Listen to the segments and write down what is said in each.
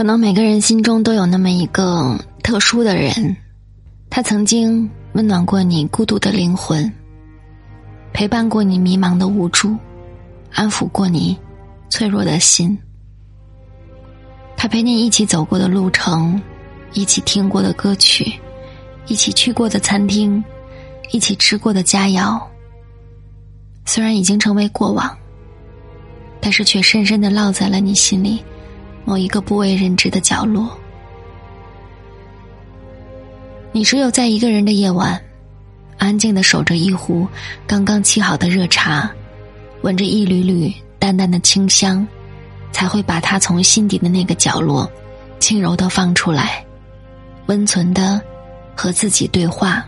可能每个人心中都有那么一个特殊的人，他曾经温暖过你孤独的灵魂，陪伴过你迷茫的无助，安抚过你脆弱的心。他陪你一起走过的路程，一起听过的歌曲，一起去过的餐厅，一起吃过的佳肴。虽然已经成为过往，但是却深深的烙在了你心里。某一个不为人知的角落，你只有在一个人的夜晚，安静的守着一壶刚刚沏好的热茶，闻着一缕缕淡淡的清香，才会把它从心底的那个角落，轻柔的放出来，温存的和自己对话。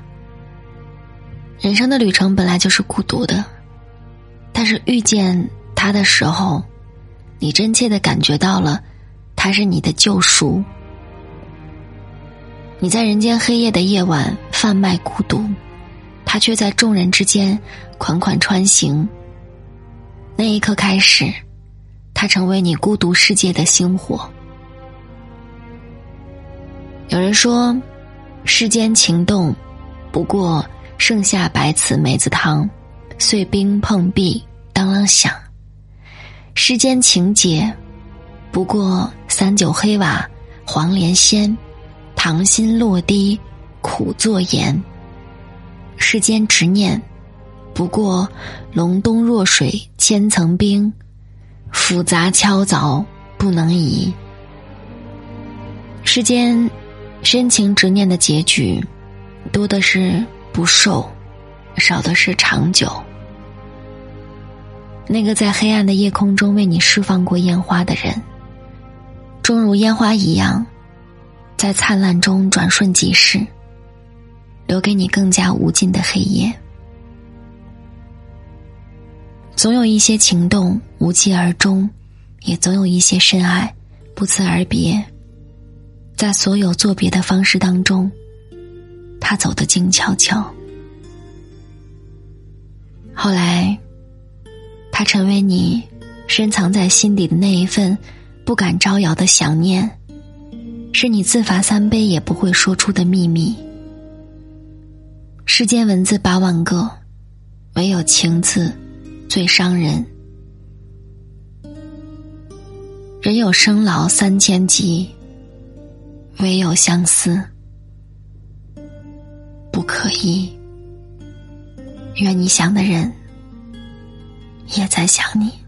人生的旅程本来就是孤独的，但是遇见他的时候，你真切的感觉到了。他是你的救赎。你在人间黑夜的夜晚贩卖孤独，他却在众人之间款款穿行。那一刻开始，他成为你孤独世界的星火。有人说，世间情动，不过盛夏白瓷梅子汤，碎冰碰壁当啷响。世间情结。不过三九黑瓦黄连鲜，糖心落滴苦作盐。世间执念，不过隆冬若水千层冰，复杂敲凿不能移。世间深情执念的结局，多的是不寿，少的是长久。那个在黑暗的夜空中为你释放过烟花的人。终如烟花一样，在灿烂中转瞬即逝，留给你更加无尽的黑夜。总有一些情动无疾而终，也总有一些深爱不辞而别。在所有作别的方式当中，他走得静悄悄。后来，他成为你深藏在心底的那一份。不敢招摇的想念，是你自罚三杯也不会说出的秘密。世间文字八万个，唯有情字最伤人。人有生老三千疾，唯有相思不可医。愿你想的人也在想你。